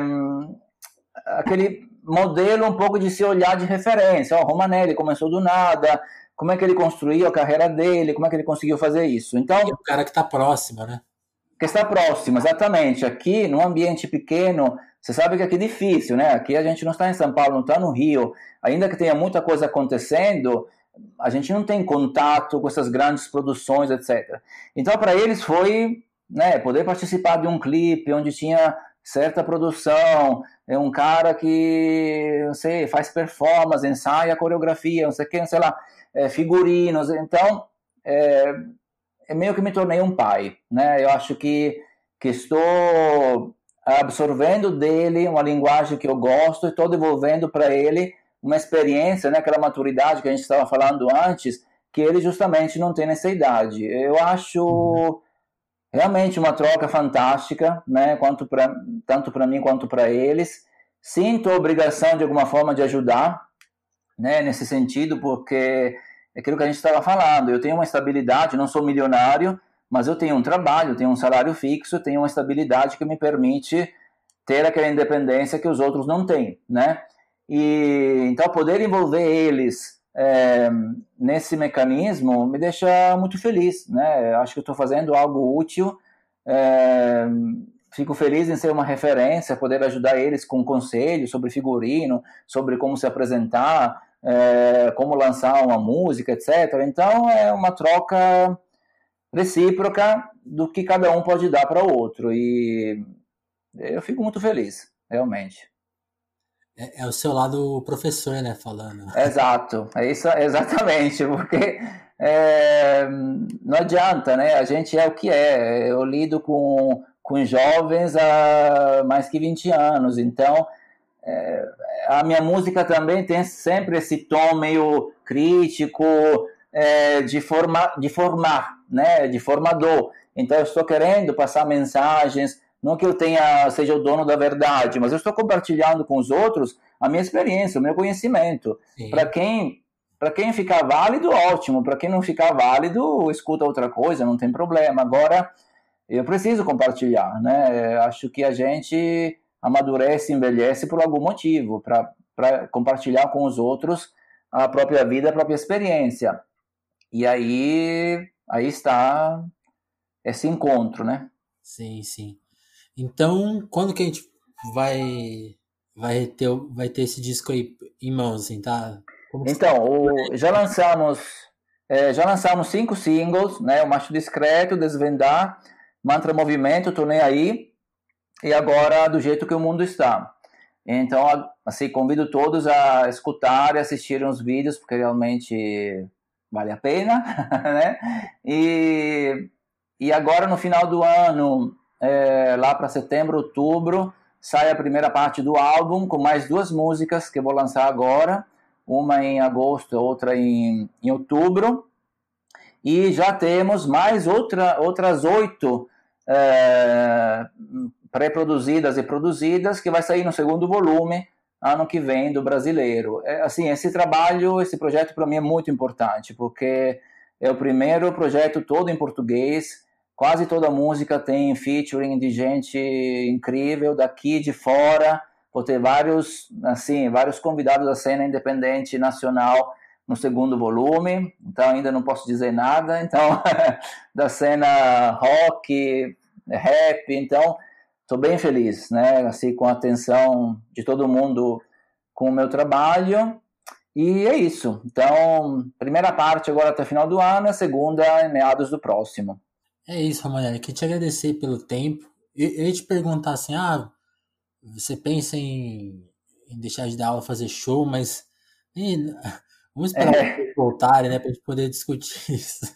aquele modelo um pouco de se olhar de referência. Ó, Romanelli começou do nada, como é que ele construiu a carreira dele, como é que ele conseguiu fazer isso. Então, e o cara que está próximo, né? Que está próximo, exatamente. Aqui, num ambiente pequeno, você sabe que aqui é difícil, né? Aqui a gente não está em São Paulo, não está no Rio. Ainda que tenha muita coisa acontecendo, a gente não tem contato com essas grandes produções, etc. Então, para eles foi né, poder participar de um clipe onde tinha certa produção, é um cara que, não sei, faz performance, ensaia coreografia, não sei o que, sei lá é, figurinos. Então, é, é, meio que me tornei um pai, né? Eu acho que, que estou absorvendo dele uma linguagem que eu gosto e estou devolvendo para ele uma experiência, né? Aquela maturidade que a gente estava falando antes, que ele justamente não tem nessa idade. Eu acho realmente uma troca fantástica, né? Quanto pra, tanto para mim quanto para eles. Sinto a obrigação de alguma forma de ajudar, né, nesse sentido, porque é aquilo que a gente estava falando, eu tenho uma estabilidade, não sou milionário, mas eu tenho um trabalho, tenho um salário fixo, tenho uma estabilidade que me permite ter aquela independência que os outros não têm, né? E então poder envolver eles é, nesse mecanismo me deixa muito feliz, né? Acho que estou fazendo algo útil. É, fico feliz em ser uma referência, poder ajudar eles com conselhos sobre figurino, sobre como se apresentar, é, como lançar uma música, etc. Então é uma troca recíproca do que cada um pode dar para o outro e eu fico muito feliz, realmente. É, é, o seu lado professor, né, falando. <laughs> Exato, é isso, exatamente, porque é, não adianta, né? A gente é o que é. Eu lido com, com jovens há mais que 20 anos, então é, a minha música também tem sempre esse tom meio crítico, é, de, forma, de formar, né, de formador. Então eu estou querendo passar mensagens, não que eu tenha seja o dono da verdade, mas eu estou compartilhando com os outros a minha experiência, o meu conhecimento. Para quem para quem ficar válido, ótimo. Para quem não ficar válido, escuta outra coisa, não tem problema. Agora eu preciso compartilhar, né? Acho que a gente amadurece, envelhece por algum motivo, para compartilhar com os outros a própria vida, a própria experiência. E aí, aí está esse encontro, né? Sim, sim. Então, quando que a gente vai vai ter vai ter esse disco aí em mãos, assim, tá? então, o, já lançamos é, já lançamos cinco singles, né? O Macho Discreto, Desvendar, Mantra Movimento, Tô Nem Aí, e agora do jeito que o mundo está. Então, assim, convido todos a escutar e assistirem os vídeos, porque realmente vale a pena, <laughs> né? E, e agora, no final do ano, é, lá para setembro, outubro, sai a primeira parte do álbum, com mais duas músicas que eu vou lançar agora, uma em agosto, outra em, em outubro, e já temos mais outra, outras oito é, pré-produzidas e produzidas, que vai sair no segundo volume ano que vem do brasileiro. É, assim, esse trabalho, esse projeto para mim é muito importante, porque é o primeiro projeto todo em português, quase toda música tem featuring de gente incrível daqui de fora. Vou ter vários, assim, vários convidados da cena independente nacional no segundo volume, então ainda não posso dizer nada. Então, <laughs> da cena rock, rap, então estou bem feliz, né? Assim, com a atenção de todo mundo com o meu trabalho. E é isso. Então, primeira parte agora até final do ano, a segunda em meados do próximo. É isso, Ramanelli. Queria te agradecer pelo tempo. Eu, eu ia te perguntar assim, ah, você pensa em, em deixar de dar aula, fazer show, mas <laughs> vamos esperar é. voltarem, né, para gente poder discutir <laughs> isso.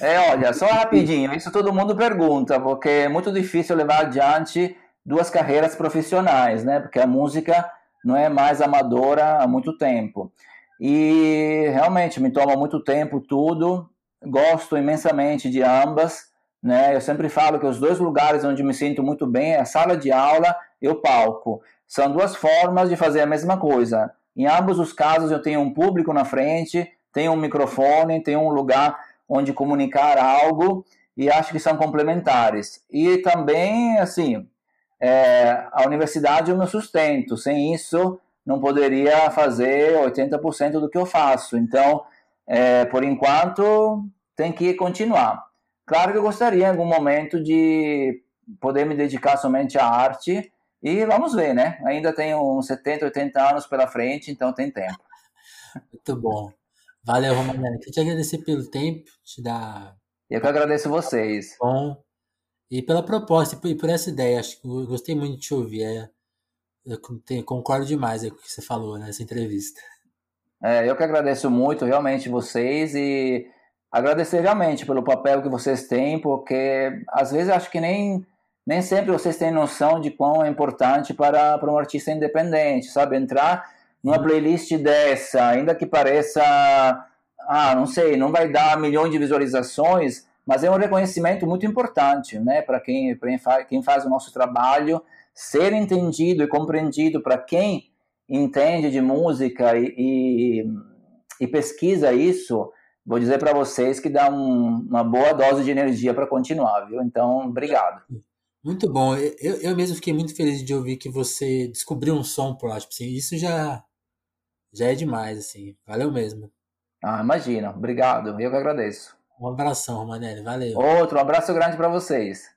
É, olha, só rapidinho, isso todo mundo pergunta, porque é muito difícil levar adiante duas carreiras profissionais, né? Porque a música não é mais amadora há muito tempo. E realmente me toma muito tempo tudo. Gosto imensamente de ambas, né? Eu sempre falo que os dois lugares onde me sinto muito bem é a sala de aula e o palco. São duas formas de fazer a mesma coisa. Em ambos os casos eu tenho um público na frente, tenho um microfone, tenho um lugar onde comunicar algo e acho que são complementares. E também, assim, é, a universidade é o meu sustento. Sem isso, não poderia fazer 80% do que eu faço. Então, é, por enquanto, tem que continuar. Claro que eu gostaria, em algum momento, de poder me dedicar somente à arte. E vamos ver, né? Ainda tenho uns 70, 80 anos pela frente, então tem tempo. Muito bom. Valeu, Romanelli. Queria te agradecer pelo tempo, te dar. Eu que agradeço vocês. Bom. E pela proposta e por essa ideia. Acho que eu gostei muito de te ouvir. É, eu concordo demais com o que você falou nessa entrevista. É, eu que agradeço muito, realmente, vocês e agradecer realmente pelo papel que vocês têm, porque às vezes acho que nem, nem sempre vocês têm noção de quão é importante para, para um artista independente, sabe? Entrar numa playlist dessa, ainda que pareça, ah, não sei, não vai dar milhões de visualizações, mas é um reconhecimento muito importante, né, para quem, quem faz o nosso trabalho, ser entendido e compreendido para quem entende de música e, e, e pesquisa isso, vou dizer para vocês que dá um, uma boa dose de energia para continuar, viu? Então, obrigado. Muito bom. Eu, eu mesmo fiquei muito feliz de ouvir que você descobriu um som por lá. Tipo assim, isso já já é demais, assim. Valeu mesmo. Ah, imagina. Obrigado. Eu que agradeço. Um abração, Romanelli. Valeu. Outro um abraço grande para vocês.